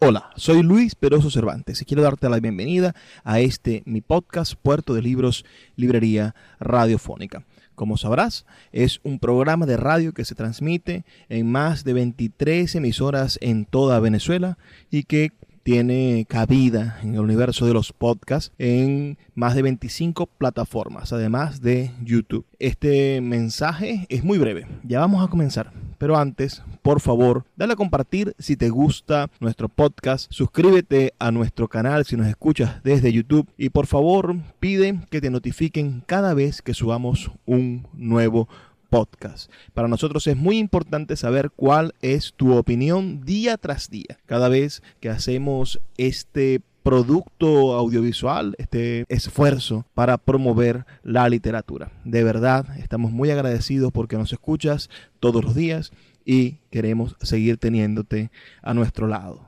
Hola, soy Luis Peroso Cervantes y quiero darte la bienvenida a este mi podcast Puerto de Libros, Librería Radiofónica. Como sabrás, es un programa de radio que se transmite en más de 23 emisoras en toda Venezuela y que tiene cabida en el universo de los podcasts en más de 25 plataformas, además de YouTube. Este mensaje es muy breve, ya vamos a comenzar. Pero antes, por favor, dale a compartir si te gusta nuestro podcast, suscríbete a nuestro canal si nos escuchas desde YouTube y por favor pide que te notifiquen cada vez que subamos un nuevo podcast podcast. Para nosotros es muy importante saber cuál es tu opinión día tras día. Cada vez que hacemos este producto audiovisual, este esfuerzo para promover la literatura. De verdad, estamos muy agradecidos porque nos escuchas todos los días y queremos seguir teniéndote a nuestro lado.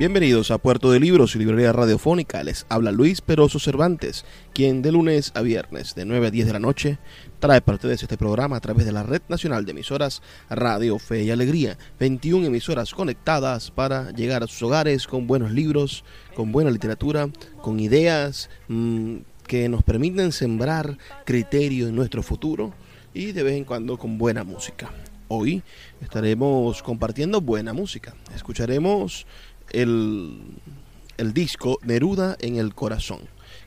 Bienvenidos a Puerto de Libros y Librería Radiofónica. Les habla Luis Peroso Cervantes, quien de lunes a viernes de 9 a 10 de la noche trae para ustedes este programa a través de la Red Nacional de Emisoras Radio Fe y Alegría. 21 emisoras conectadas para llegar a sus hogares con buenos libros, con buena literatura, con ideas mmm, que nos permiten sembrar criterio en nuestro futuro y de vez en cuando con buena música. Hoy estaremos compartiendo buena música. Escucharemos el, disco Neruda en el Corazón,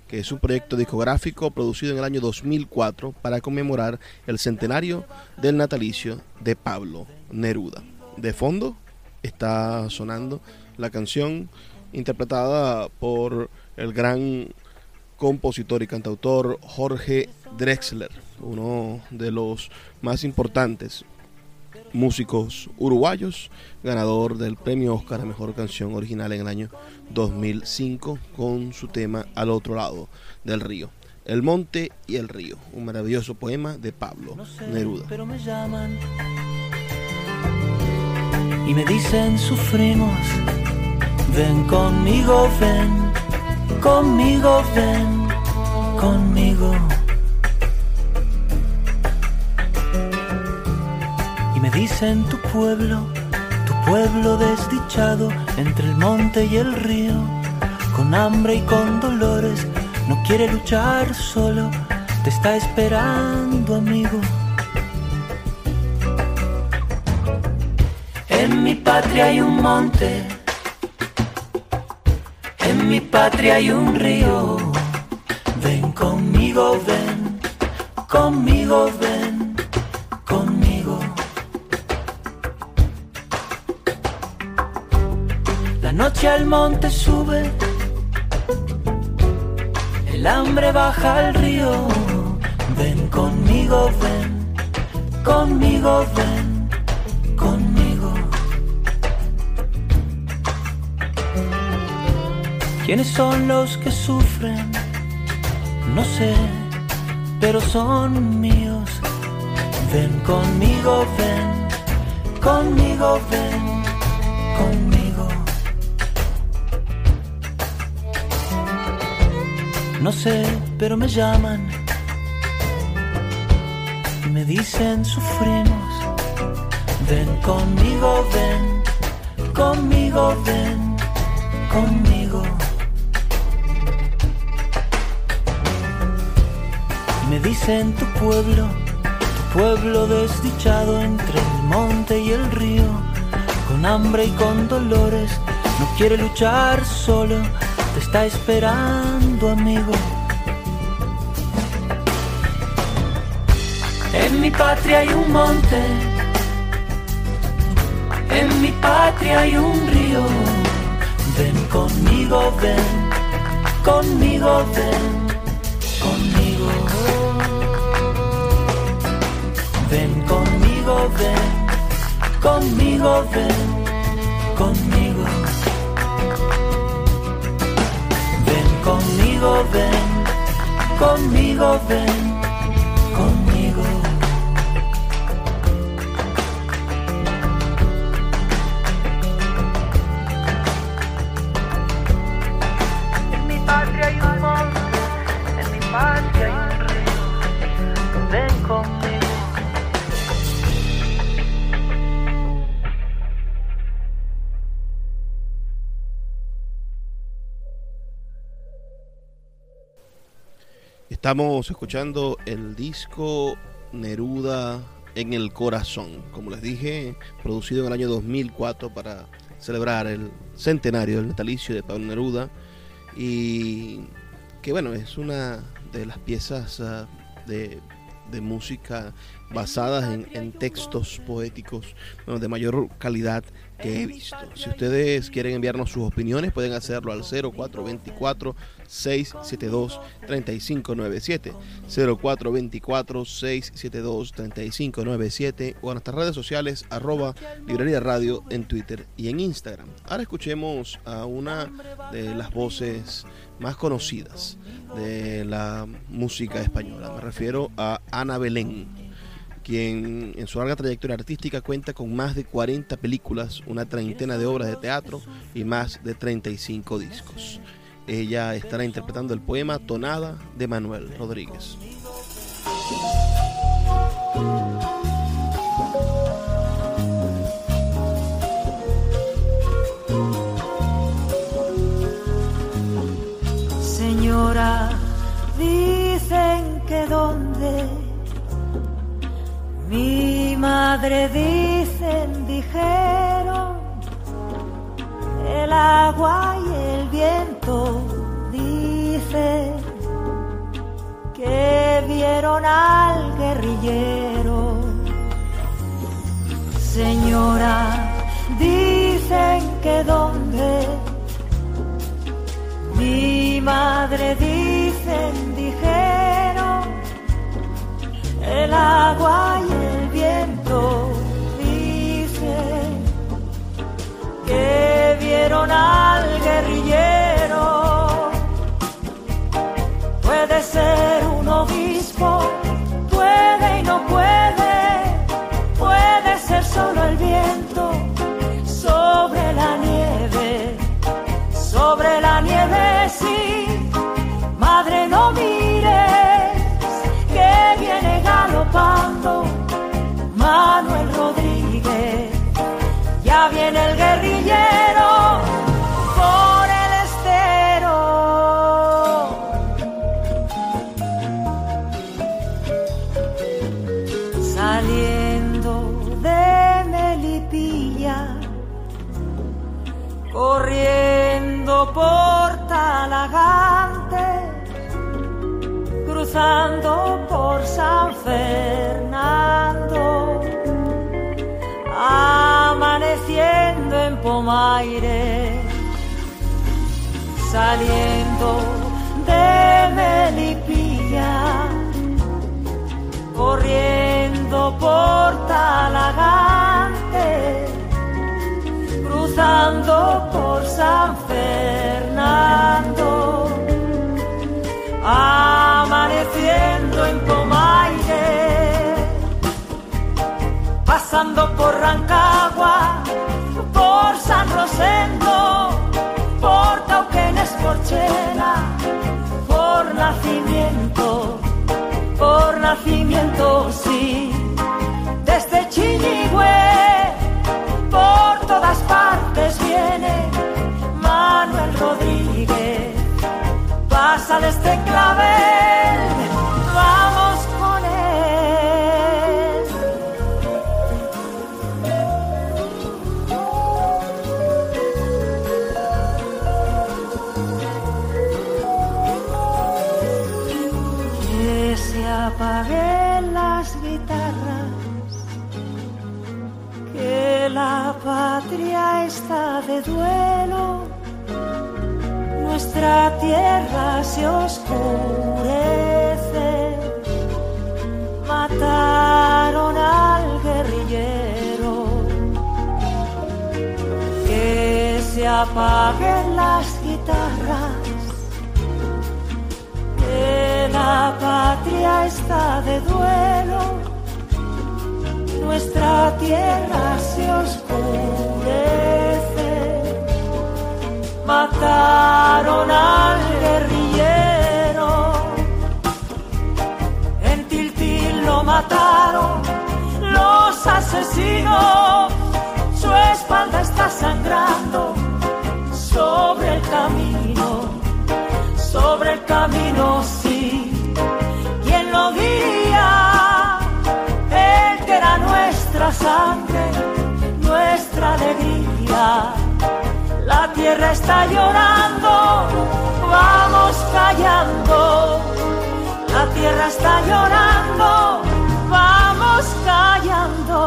que es un proyecto discográfico producido en el año 2004 para conmemorar el centenario del natalicio de Pablo Neruda. De fondo está sonando la canción interpretada por el gran compositor y cantautor Jorge Drexler, uno de los más importantes músicos uruguayos, ganador del premio Oscar a Mejor Canción Original en el año 2005 con su tema Al otro lado del río. El monte y el río, un maravilloso poema de Pablo no sé, Neruda. Pero me llaman y me dicen sufrimos. Ven conmigo, ven, conmigo, ven, conmigo. Dicen tu pueblo, tu pueblo desdichado entre el monte y el río, con hambre y con dolores, no quiere luchar solo, te está esperando amigo. En mi patria hay un monte, en mi patria hay un río, ven conmigo, ven, conmigo, ven, noche al monte sube, el hambre baja al río. Ven conmigo, ven, conmigo, ven, conmigo. ¿Quiénes son los que sufren? No sé, pero son míos. Ven conmigo, ven, conmigo, ven, No sé, pero me llaman y me dicen sufrimos. Ven conmigo, ven, conmigo, ven, conmigo. Y me dicen tu pueblo, tu pueblo desdichado entre el monte y el río, con hambre y con dolores, no quiere luchar solo, te está esperando En mi patria hay un monte, en mi patria hay un río, ven conmigo, ven, conmigo, ven, conmigo. Ven conmigo, ven, conmigo, ven, conmigo. Conmigo, ven, conmigo, ven Estamos escuchando el disco Neruda en el corazón, como les dije, producido en el año 2004 para celebrar el centenario del natalicio de Pablo Neruda y que bueno, es una de las piezas uh, de, de, música basadas en, textos poéticos de mayor calidad que he visto. Si ustedes quieren enviarnos sus opiniones, pueden hacerlo al 0424 672 3597 0424 672 3597 o en nuestras redes sociales arroba librería radio en Twitter y en Instagram. Ahora escuchemos a una de las voces más conocidas de la música española. Me refiero a Ana Belén quien en su larga trayectoria artística cuenta con más de 40 películas, una treintena de obras de teatro y más de 35 discos. Ella estará interpretando el poema Tonada de Manuel Rodríguez. Señora, dicen que donde mi madre dicen, dijeron, el agua y el viento dicen que vieron al guerrillero. Señora, dicen que donde mi madre dicen, dijeron, el agua y el viento dicen que vieron al guerrillero. Puede ser un obispo, puede y no puede, puede ser solo el viento sobre la nieve, sobre la nieve, sí, madre no mire Manuel Rodríguez. Ya viene el guerrillero la patria está de duelo, nuestra tierra se oscurece. Mataron al guerrillero, que se apaguen las guitarras, que la patria está de duelo nuestra tierra se oscurece. Mataron al guerrillero, en Tiltil lo mataron los asesinos, su espalda está sangrando sobre el camino, sobre el camino, sí. ¿Quién lo diría? Nuestra sangre, nuestra alegría. La tierra está llorando, vamos callando. La tierra está llorando, vamos callando.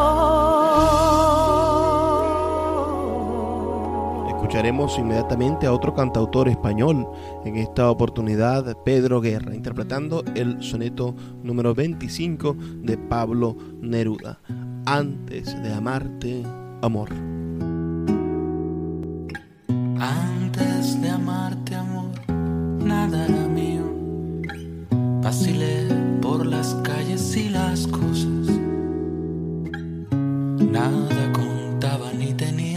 Escucharemos inmediatamente a otro cantautor español, en esta oportunidad Pedro Guerra, interpretando el soneto número 25 de Pablo Neruda antes de amarte, amor. Antes de amarte, amor, nada era mío. Vacilé por las calles y las cosas. Nada contaba ni tenía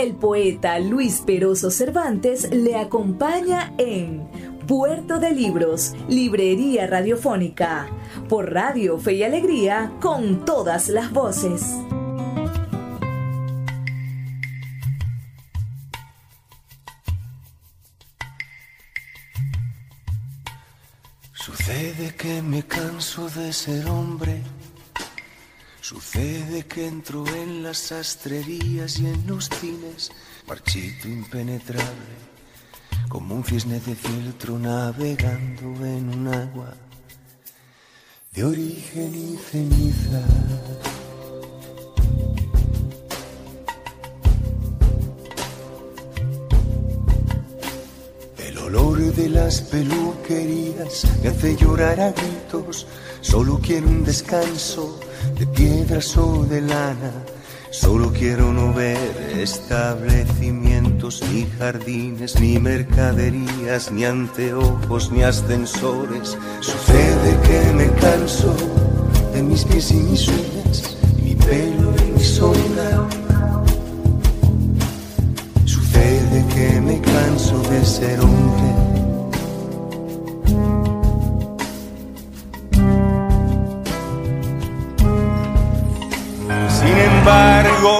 El poeta Luis Peroso Cervantes le acompaña en Puerto de Libros, Librería Radiofónica, por Radio Fe y Alegría, con todas las voces. Sucede que me canso de ser hombre. Sucede que entro en las sastrerías y en los cines, marchito impenetrable, como un cisne de filtro navegando en un agua de origen y ceniza. El olor de las peluquerías me hace llorar a gritos. Solo quiero un descanso de piedras o de lana. Solo quiero no ver establecimientos, ni jardines, ni mercaderías, ni anteojos, ni ascensores. Sucede que me canso de mis pies y mis uñas, y mi pelo y mi sombra. Sucede que me canso de ser hombre.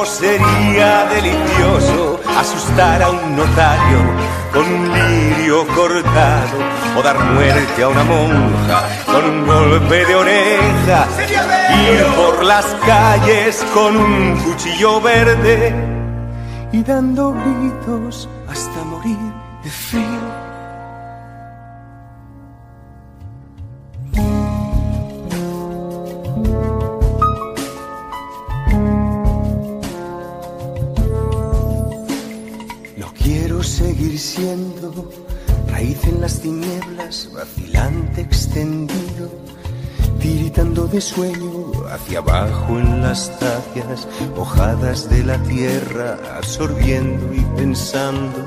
Sería delicioso asustar a un notario con un lirio cortado o dar muerte a una monja con un golpe de oreja. Ir por las calles con un cuchillo verde y dando gritos hasta morir de frío. Raíz en las tinieblas, vacilante extendido, tiritando de sueño hacia abajo en las tapias mojadas de la tierra, absorbiendo y pensando,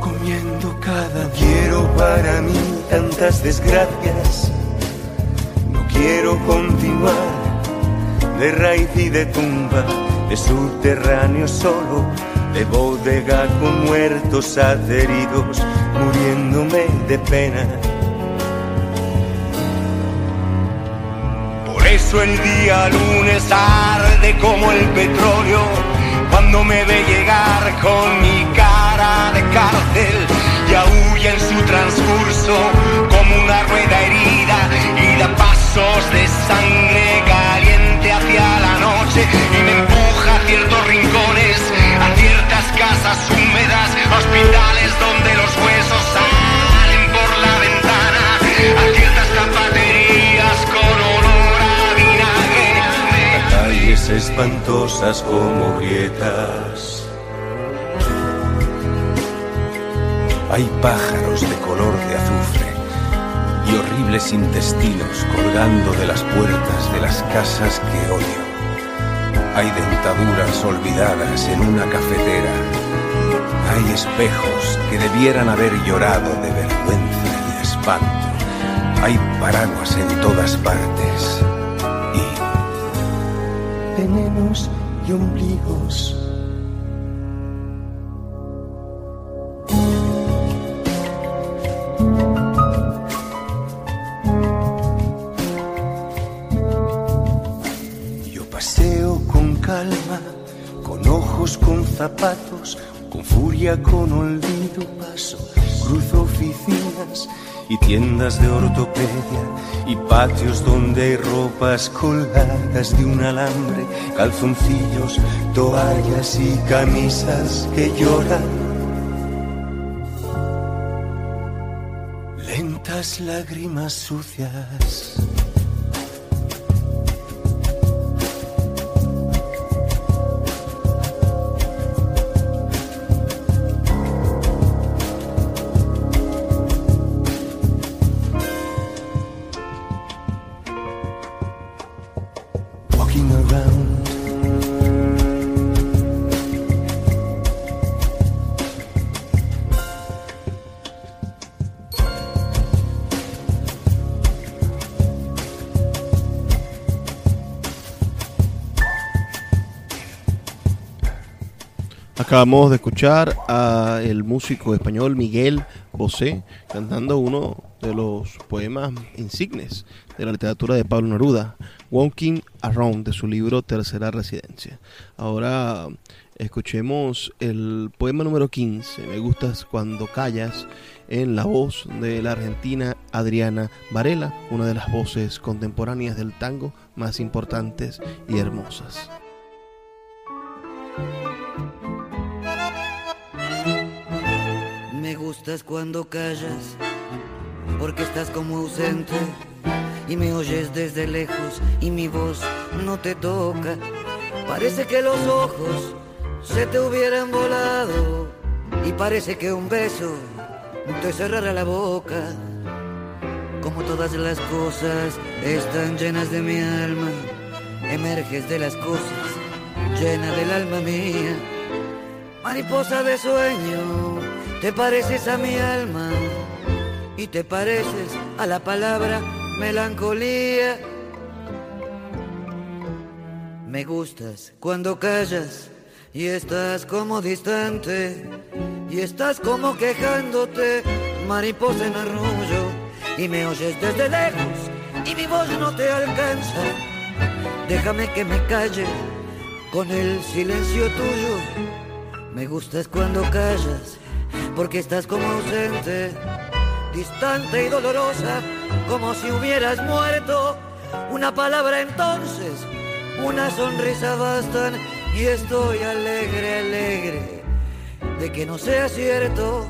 comiendo cada quiero para mí tantas desgracias. No quiero continuar de raíz y de tumba, de subterráneo solo, de bodega con muertos adheridos, muriéndome de pena. Por eso el día lunes arde como el petróleo, cuando me ve llegar con mi cara de cárcel y aúlla en su transcurso como una rueda herida y da pasos de sangre caliente hacia la noche y me empuja a a ciertas casas húmedas, hospitales donde los huesos salen por la ventana, a ciertas zapaterías con olor a vinagre, calles espantosas como grietas. Hay pájaros de color de azufre y horribles intestinos colgando de las puertas de las casas que odio. Hay dentaduras olvidadas en una cafetera. Hay espejos que debieran haber llorado de vergüenza y espanto. Hay paraguas en todas partes. Y venenos y ombligos. De ortopedia y patios donde hay ropas colgadas de un alambre, calzoncillos, toallas y camisas que lloran. Lentas lágrimas sucias. Acabamos de escuchar a el músico español Miguel Bosé cantando uno de los poemas insignes de la literatura de Pablo Neruda, Walking Around, de su libro Tercera Residencia. Ahora escuchemos el poema número 15, Me gustas cuando callas, en la voz de la argentina Adriana Varela, una de las voces contemporáneas del tango más importantes y hermosas. Gustas cuando callas, porque estás como ausente y me oyes desde lejos y mi voz no te toca. Parece que los ojos se te hubieran volado y parece que un beso te cerrara la boca. Como todas las cosas están llenas de mi alma, emerges de las cosas, llena del alma mía, mariposa de sueño te pareces a mi alma y te pareces a la palabra melancolía. Me gustas cuando callas y estás como distante y estás como quejándote, mariposa en arrullo, y me oyes desde lejos y mi voz no te alcanza. Déjame que me calle con el silencio tuyo. Me gustas cuando callas porque estás como ausente, distante y dolorosa, como si hubieras muerto. Una palabra entonces, una sonrisa bastan y estoy alegre, alegre de que no sea cierto.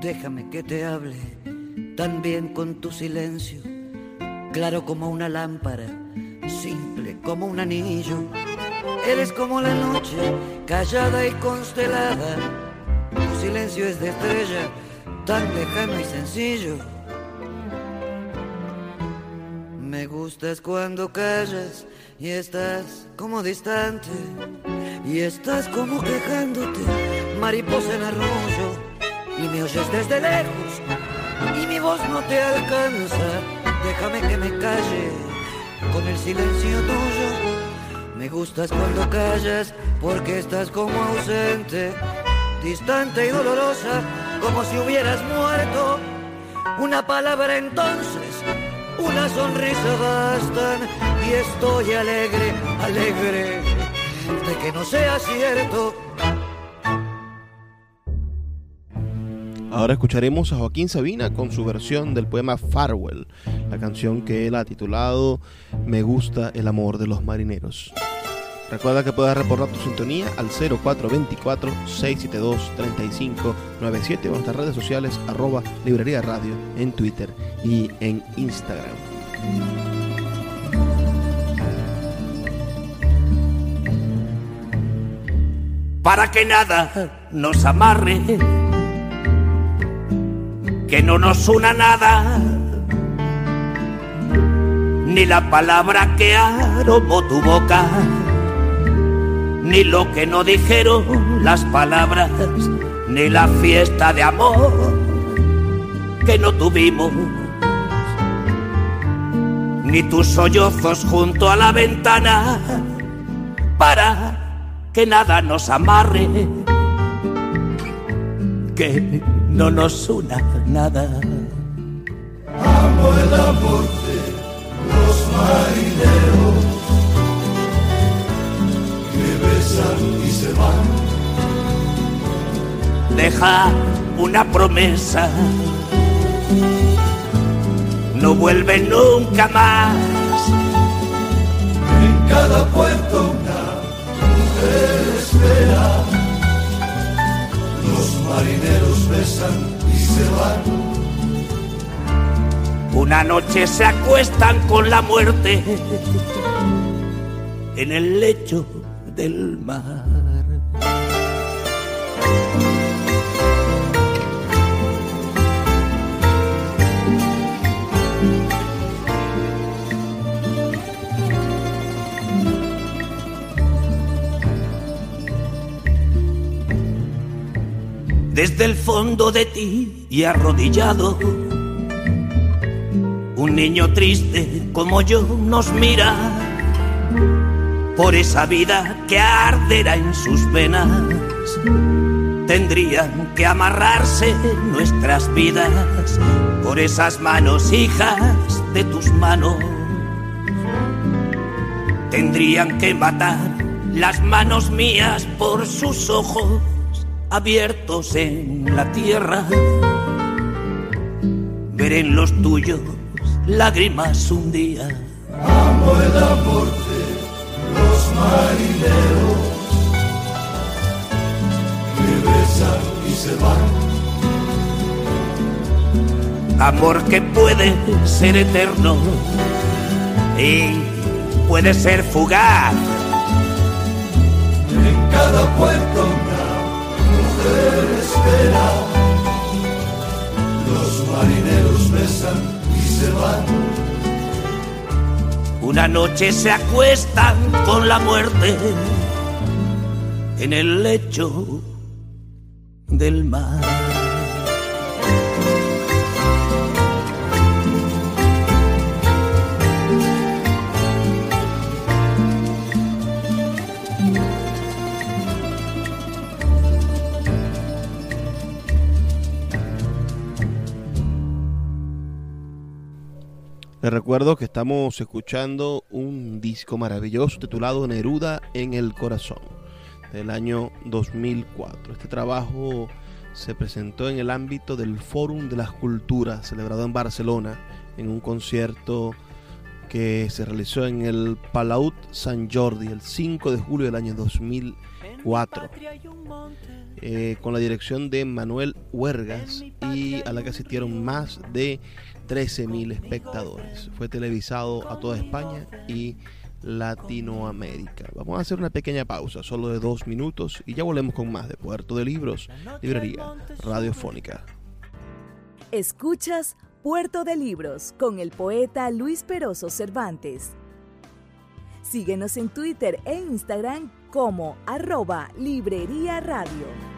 Déjame que te hable también con tu silencio, claro como una lámpara, simple como un anillo. Eres como la noche, callada y constelada. Tu silencio es de estrella, tan lejano y sencillo. Me gustas cuando callas y estás como distante y estás como quejándote, mariposa en arroyo, y me oyes desde lejos y mi voz no te alcanza. Déjame que me calle con el silencio tuyo. Me gustas cuando callas porque estás como ausente, distante y dolorosa, como si hubieras muerto. Una palabra entonces, una sonrisa bastan y estoy alegre, alegre de que no sea cierto Ahora escucharemos a Joaquín Sabina con su versión del poema Farewell, la canción que él ha titulado Me gusta el amor de los marineros. Recuerda que puedes reportar tu sintonía al 0424-672-3597 o en nuestras redes sociales arroba librería radio en Twitter y en Instagram. Para que nada nos amarre que no nos una nada, ni la palabra que aromó tu boca, ni lo que no dijeron las palabras, ni la fiesta de amor que no tuvimos, ni tus sollozos junto a la ventana, para que nada nos amarre, que no nos una nada. Amo el amor de los marineros que besan y se van. Deja una promesa, no vuelve nunca más. En cada puerto una mujer espera. Marineros besan y se van. Una noche se acuestan con la muerte en el lecho del mar. Desde el fondo de ti y arrodillado, un niño triste como yo nos mira por esa vida que arderá en sus venas. Tendrían que amarrarse nuestras vidas por esas manos, hijas de tus manos. Tendrían que matar las manos mías por sus ojos abiertos en la tierra. Ver en los tuyos lágrimas un día. Amo el amor de los marineros que besan y se van. Amor que puede ser eterno y puede ser fugaz. En cada puerto Los marineros besan y se van. Una noche se acuestan con la muerte en el lecho del mar. Recuerdo que estamos escuchando un disco maravilloso titulado Neruda en el Corazón del año 2004. Este trabajo se presentó en el ámbito del Fórum de las Culturas celebrado en Barcelona en un concierto que se realizó en el Palau Sant Jordi el 5 de julio del año 2004 eh, con la dirección de Manuel Huergas y a la que asistieron más de 13.000 espectadores. Fue televisado a toda España y Latinoamérica. Vamos a hacer una pequeña pausa, solo de dos minutos, y ya volvemos con más de Puerto de Libros, Librería Radiofónica. Escuchas Puerto de Libros con el poeta Luis Peroso Cervantes. Síguenos en Twitter e Instagram como arroba Librería Radio.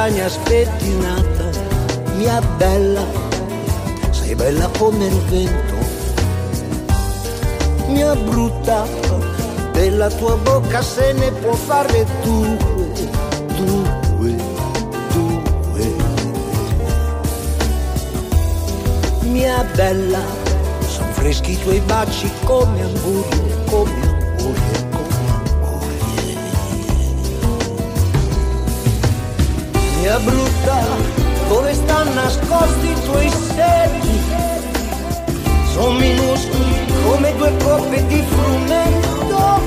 Castagna spettinata, mia bella, sei bella come il vento, mia brutta, della tua bocca se ne può fare due, due, due. Mia bella, son fresquito e baci come hamburger, come Mia brutta, dove stanno nascosti i tuoi seni? Sono minuscoli come due coppe di frumento.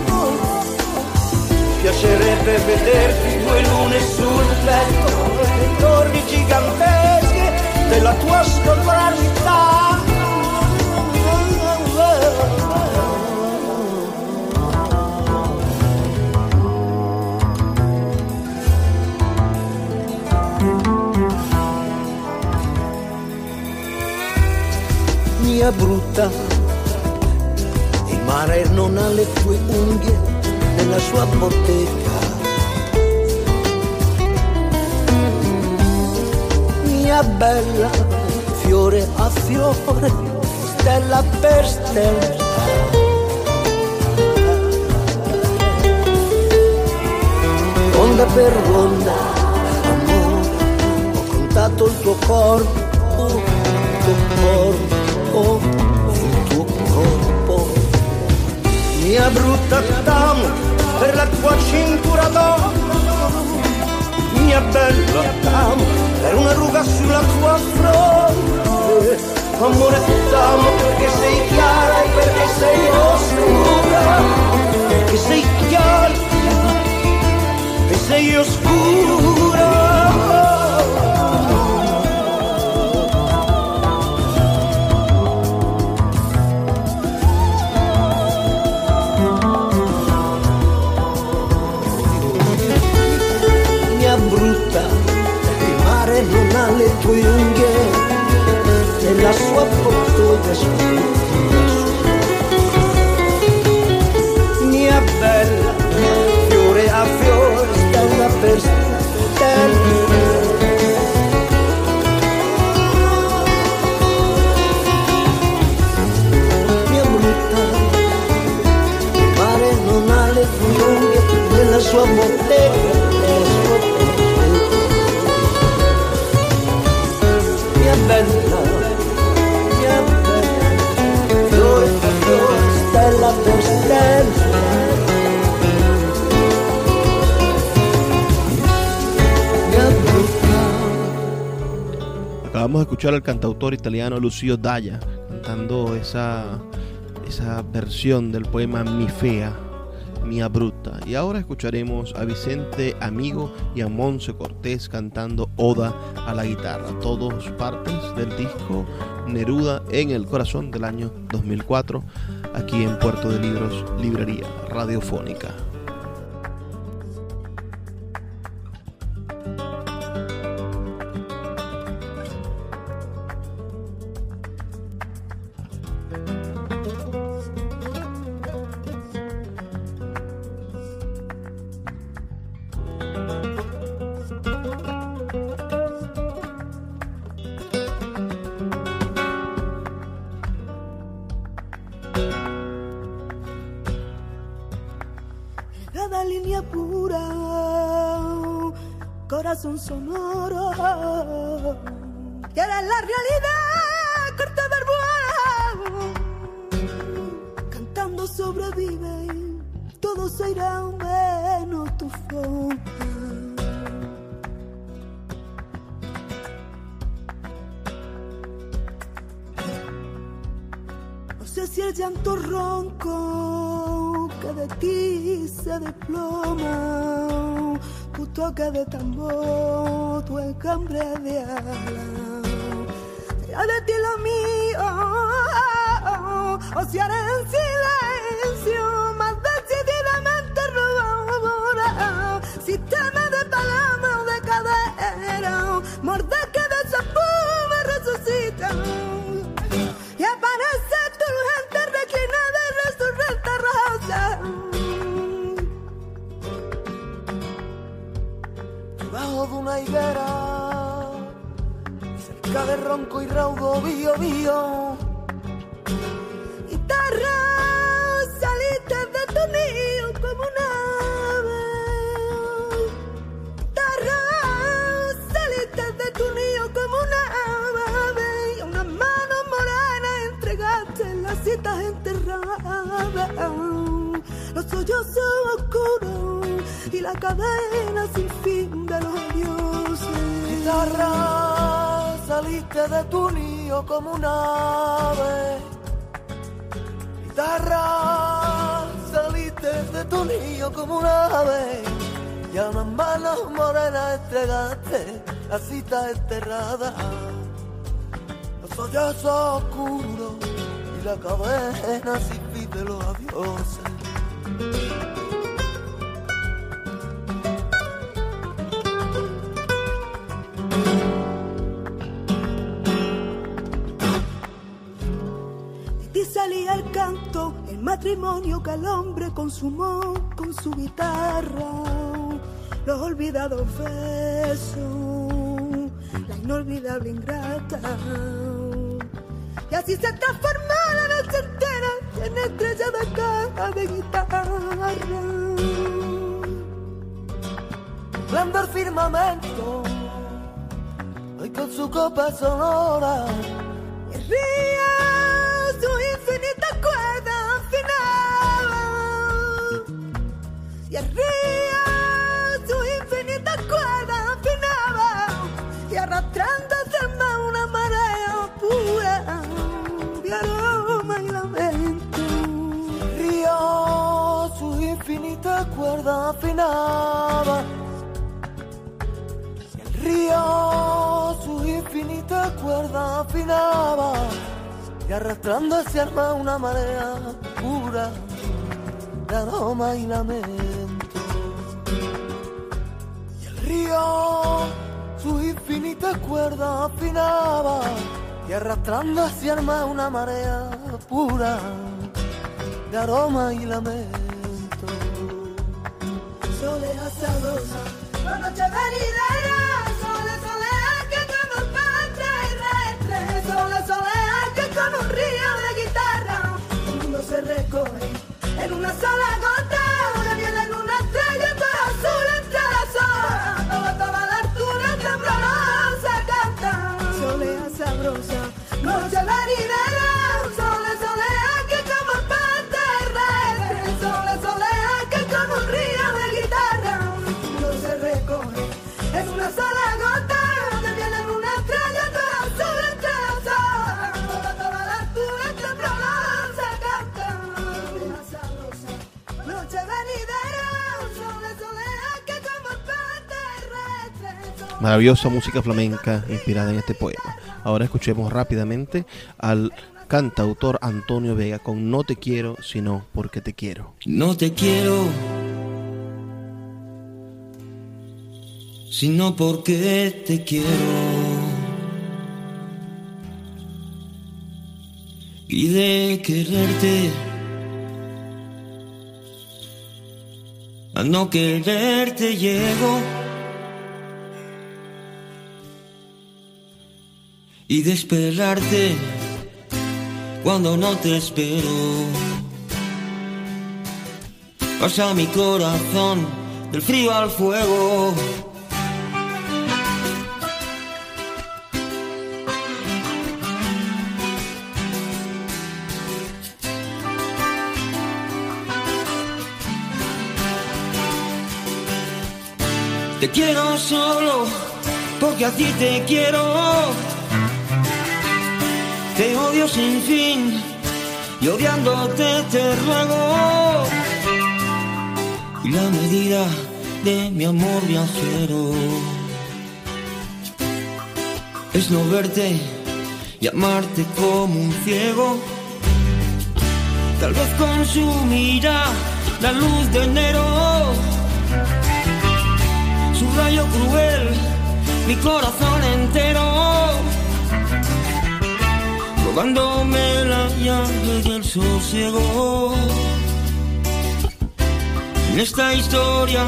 Piacerebbe vederti due lune sul letto, le torri gigantesche della tua sovranità. Mia brutta, il mare non ha le tue unghie nella sua bottega. Mia bella, fiore a fiore, stella per stella. Onda per onda, amore, ho contato il tuo corpo, il tuo corpo, il tuo corpo. Mia brutta dama, per la tua cintura d'oro, mia bella dama, per una ruga sulla tua fronte. Amore dama, perché sei chiara e perché sei oscura, perché sei chiara e sei oscura. Sua bottiglia scura. Mia bella, fiore a fiore, stella per stella. Mia brutta, il mare non ha le unghie nella sua bottega, nella sua bottega. Mia bella, Acabamos de escuchar al cantautor italiano Lucio Dalla cantando esa, esa versión del poema Mi Fea, Mia Bruta. Y ahora escucharemos a Vicente Amigo y a Monse Cortés cantando Oda a la guitarra, todos partes del disco Neruda en el corazón del año 2004, aquí en Puerto de Libros, Librería Radiofónica. La de los ti salía el canto, el matrimonio que el hombre consumó con su guitarra. Los olvidados besos, la inolvidable ingrata. Y así se transformó de. Blando el firmamento, hoy con su copa sonora. Y río, su infinita cuerda afinaba. Y cuerda. Y el río, su infinita cuerda afinaba. Y arrastrando hacia alma una marea pura de aroma y lamento. Y el río, su infinita cuerda afinaba. Y arrastrando hacia alma una marea pura de aroma y lamento. Soleá sabrosa, la noche venidera, sole, solea que como pata y retre, sole, solea que como un río de guitarra, el mundo se recoge en una sola gota, una miel en una estrella, todo azul entre las horas, toda, toda la altura temblorosa canta. Soleá sabrosa, noche venidera, Maravillosa música flamenca inspirada en este poema. Ahora escuchemos rápidamente al cantautor Antonio Vega con No te quiero, sino porque te quiero. No te quiero, sino porque te quiero. Y de quererte a no quererte llego. Y de esperarte cuando no te espero. Pasa mi corazón del frío al fuego. Te quiero solo porque a ti te quiero. Te odio sin fin y odiándote te ruego. Y la medida de mi amor viajero es no verte y amarte como un ciego. Tal vez consumirá la luz de enero, su rayo cruel, mi corazón entero robándome la llave del sosiego. En esta historia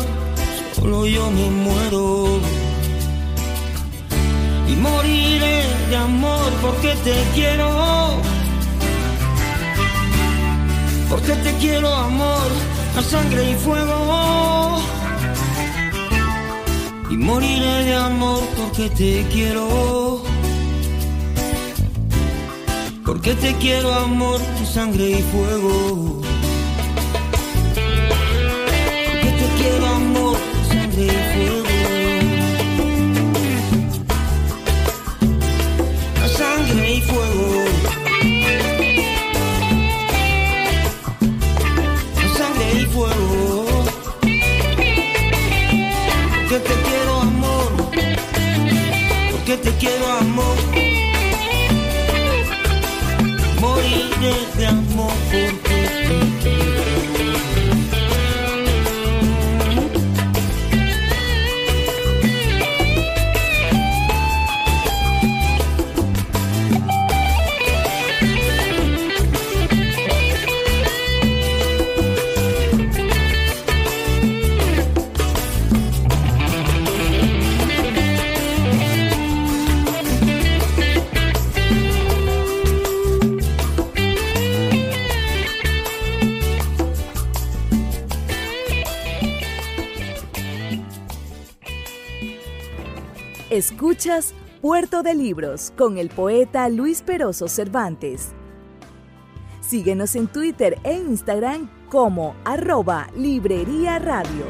solo yo me muero y moriré de amor porque te quiero. Porque te quiero amor, a sangre y fuego. Y moriré de amor porque te quiero. Porque te quiero amor, sangre y fuego. Porque te quiero amor, sangre y fuego. La sangre y fuego. La sangre y fuego. Porque te quiero amor, porque te quiero amor. Moriré Puerto de Libros con el poeta Luis Peroso Cervantes. Síguenos en Twitter e Instagram como arroba Librería Radio.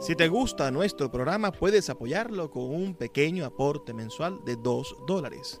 Si te gusta nuestro programa, puedes apoyarlo con un pequeño aporte mensual de 2 dólares.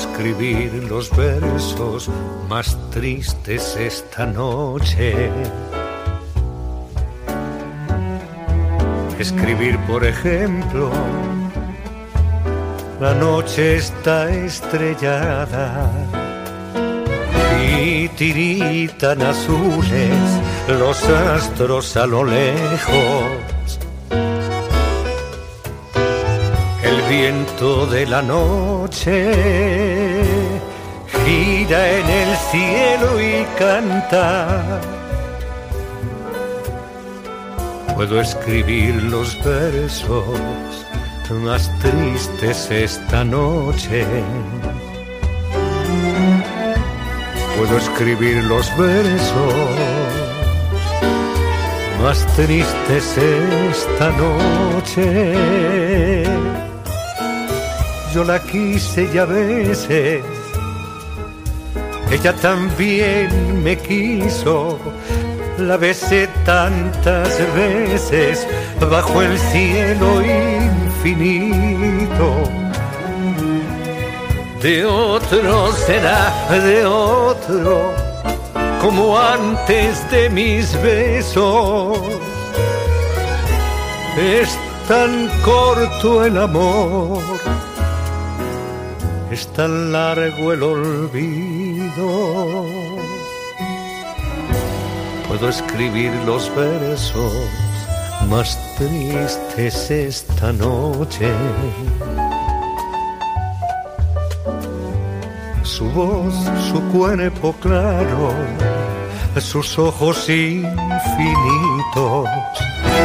Escribir los versos más tristes esta noche. Escribir, por ejemplo, la noche está estrellada y tiritan azules los astros a lo lejos. El viento de la noche gira en el cielo y canta. Puedo escribir los versos más tristes esta noche. Puedo escribir los versos más tristes esta noche. Yo la quise y a veces ella también me quiso. La besé tantas veces bajo el cielo infinito. De otro será, de otro, como antes de mis besos. Es tan corto el amor, es tan largo el olvido. Puedo escribir los versos más tristes esta noche. Su voz, su cuerpo claro, sus ojos infinitos,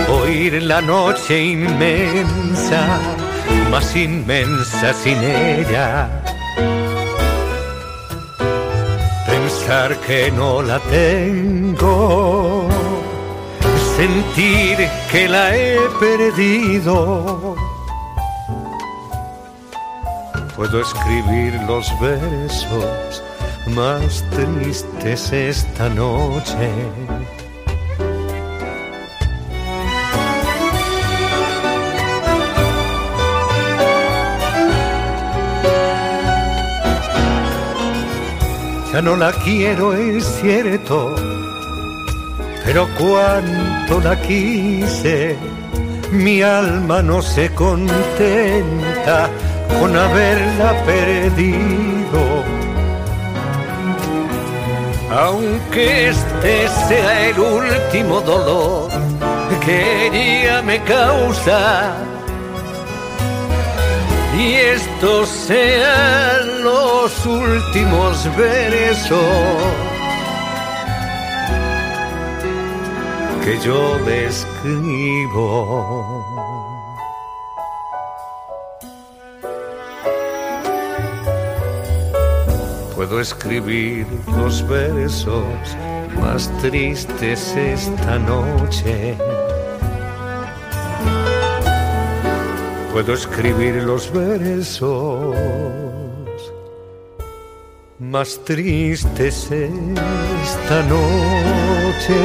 oír la noche inmensa, más inmensa sin ella. Pensar que no la tengo, sentir que la he perdido. Puedo escribir los versos más tristes esta noche Ya no la quiero, es cierto, pero cuánto la quise, mi alma no se contenta con haberla perdido. Aunque este sea el último dolor que ella me causa y esto sea lo los últimos besos que yo describo. Puedo escribir los versos más tristes esta noche. Puedo escribir los versos más tristes esta noche.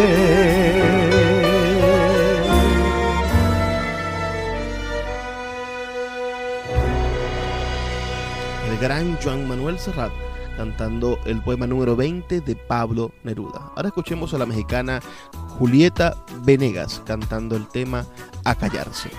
El gran Juan Manuel Serrat cantando el poema número 20 de Pablo Neruda. Ahora escuchemos a la mexicana Julieta Venegas cantando el tema A callarse.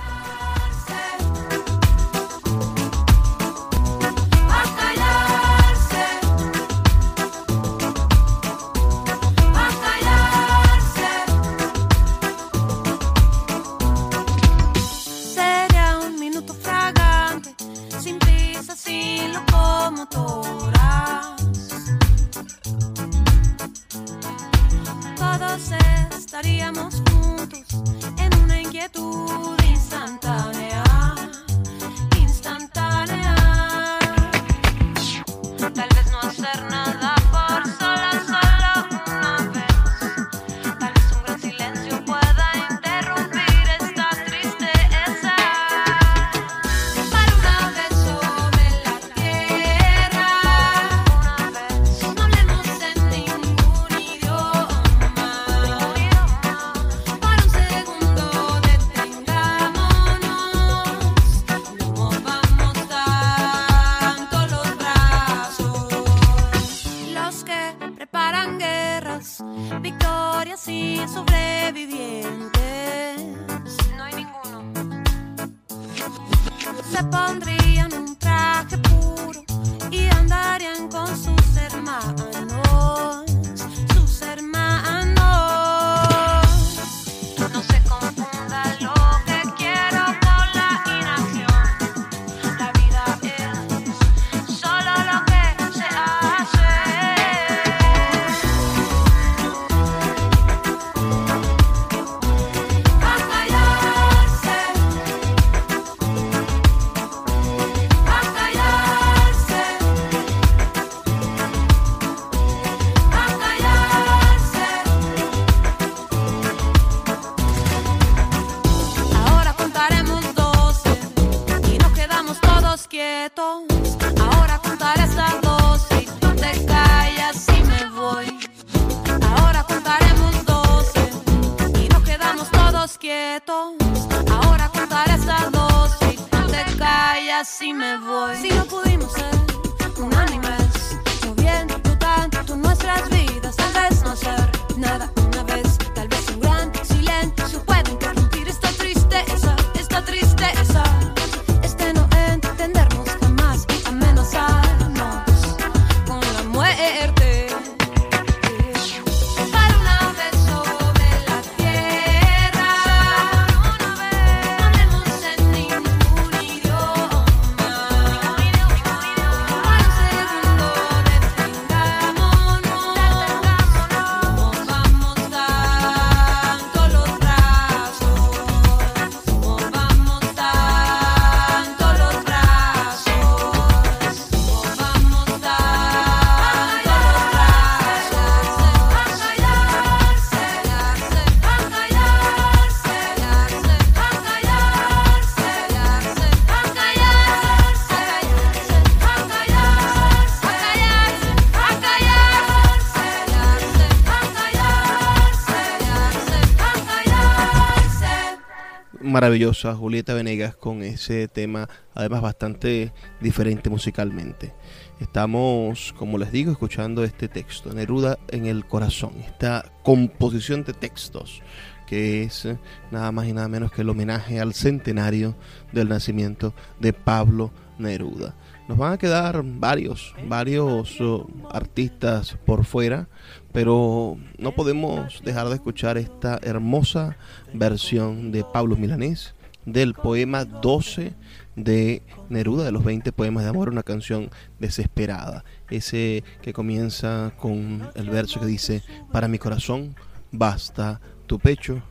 Maravillosa Julieta Venegas con ese tema, además bastante diferente musicalmente. Estamos, como les digo, escuchando este texto, Neruda en el corazón, esta composición de textos que es nada más y nada menos que el homenaje al centenario del nacimiento de Pablo Neruda. Nos van a quedar varios, varios oh, artistas por fuera, pero no podemos dejar de escuchar esta hermosa versión de Pablo Milanés del poema 12 de Neruda, de los 20 poemas de amor, una canción desesperada. Ese que comienza con el verso que dice, para mi corazón basta tu pecho,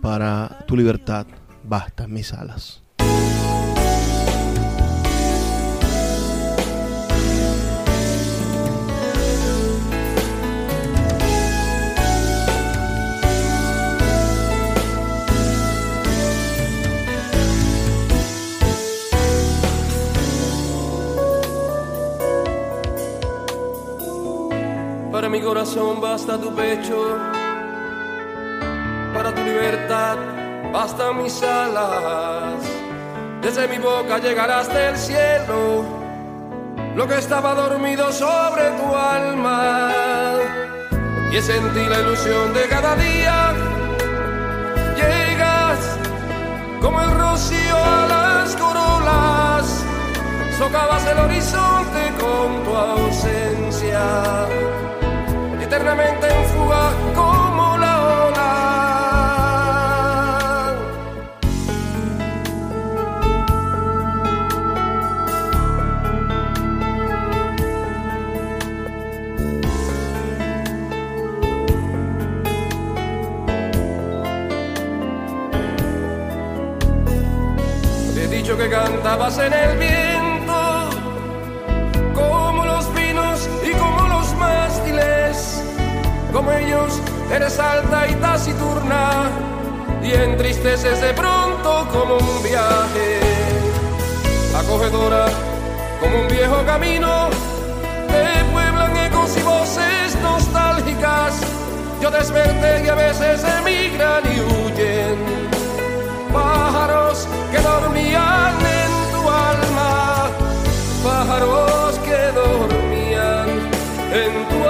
para tu libertad bastan mis alas. Mi corazón basta tu pecho, para tu libertad bastan mis alas. Desde mi boca llegarás del cielo, lo que estaba dormido sobre tu alma. Y es en ti la ilusión de cada día. Llegas como el rocío a las corolas, socavas el horizonte con tu ausencia eternamente en fuga como la ola. Te he dicho que cantabas en el viento como ellos eres alta y taciturna y entristeces de pronto como un viaje. Acogedora como un viejo camino te pueblan ecos y voces nostálgicas. Yo desperté y a veces emigran y huyen. Pájaros que dormían en tu alma pájaros que dormían en tu alma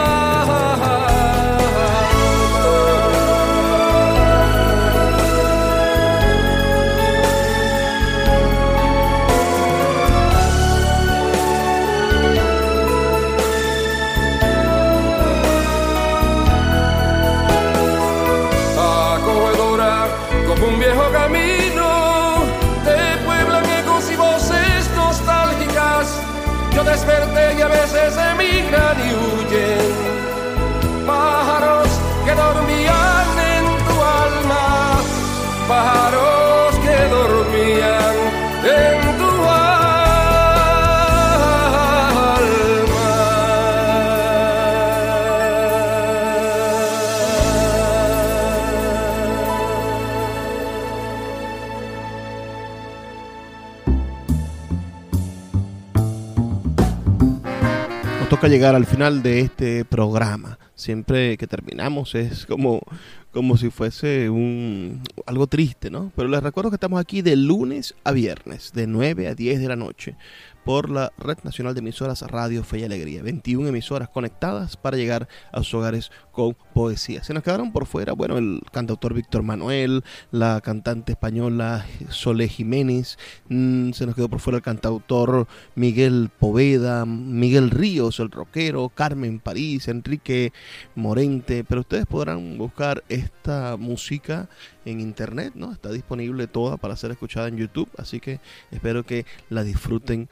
toca llegar al final de este programa. Siempre que terminamos es como, como si fuese un, algo triste, ¿no? Pero les recuerdo que estamos aquí de lunes a viernes, de 9 a 10 de la noche, por la Red Nacional de Emisoras Radio Fe y Alegría. 21 emisoras conectadas para llegar a sus hogares con poesía. Se nos quedaron por fuera, bueno, el cantautor Víctor Manuel, la cantante española Sole Jiménez, mm, se nos quedó por fuera el cantautor Miguel Poveda, Miguel Ríos, el rockero, Carmen París, Enrique Morente, pero ustedes podrán buscar esta música en internet, ¿no? Está disponible toda para ser escuchada en YouTube, así que espero que la disfruten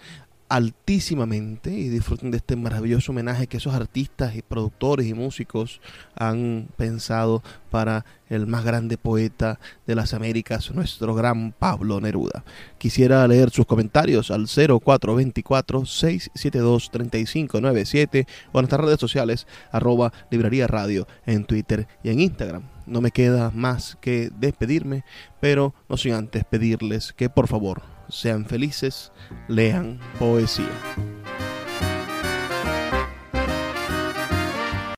altísimamente y disfruten de este maravilloso homenaje que esos artistas y productores y músicos han pensado para el más grande poeta de las Américas, nuestro gran Pablo Neruda. Quisiera leer sus comentarios al 0424-672-3597 o en nuestras redes sociales arroba librería radio en Twitter y en Instagram. No me queda más que despedirme, pero no sin antes pedirles que por favor sean felices, lean poesía.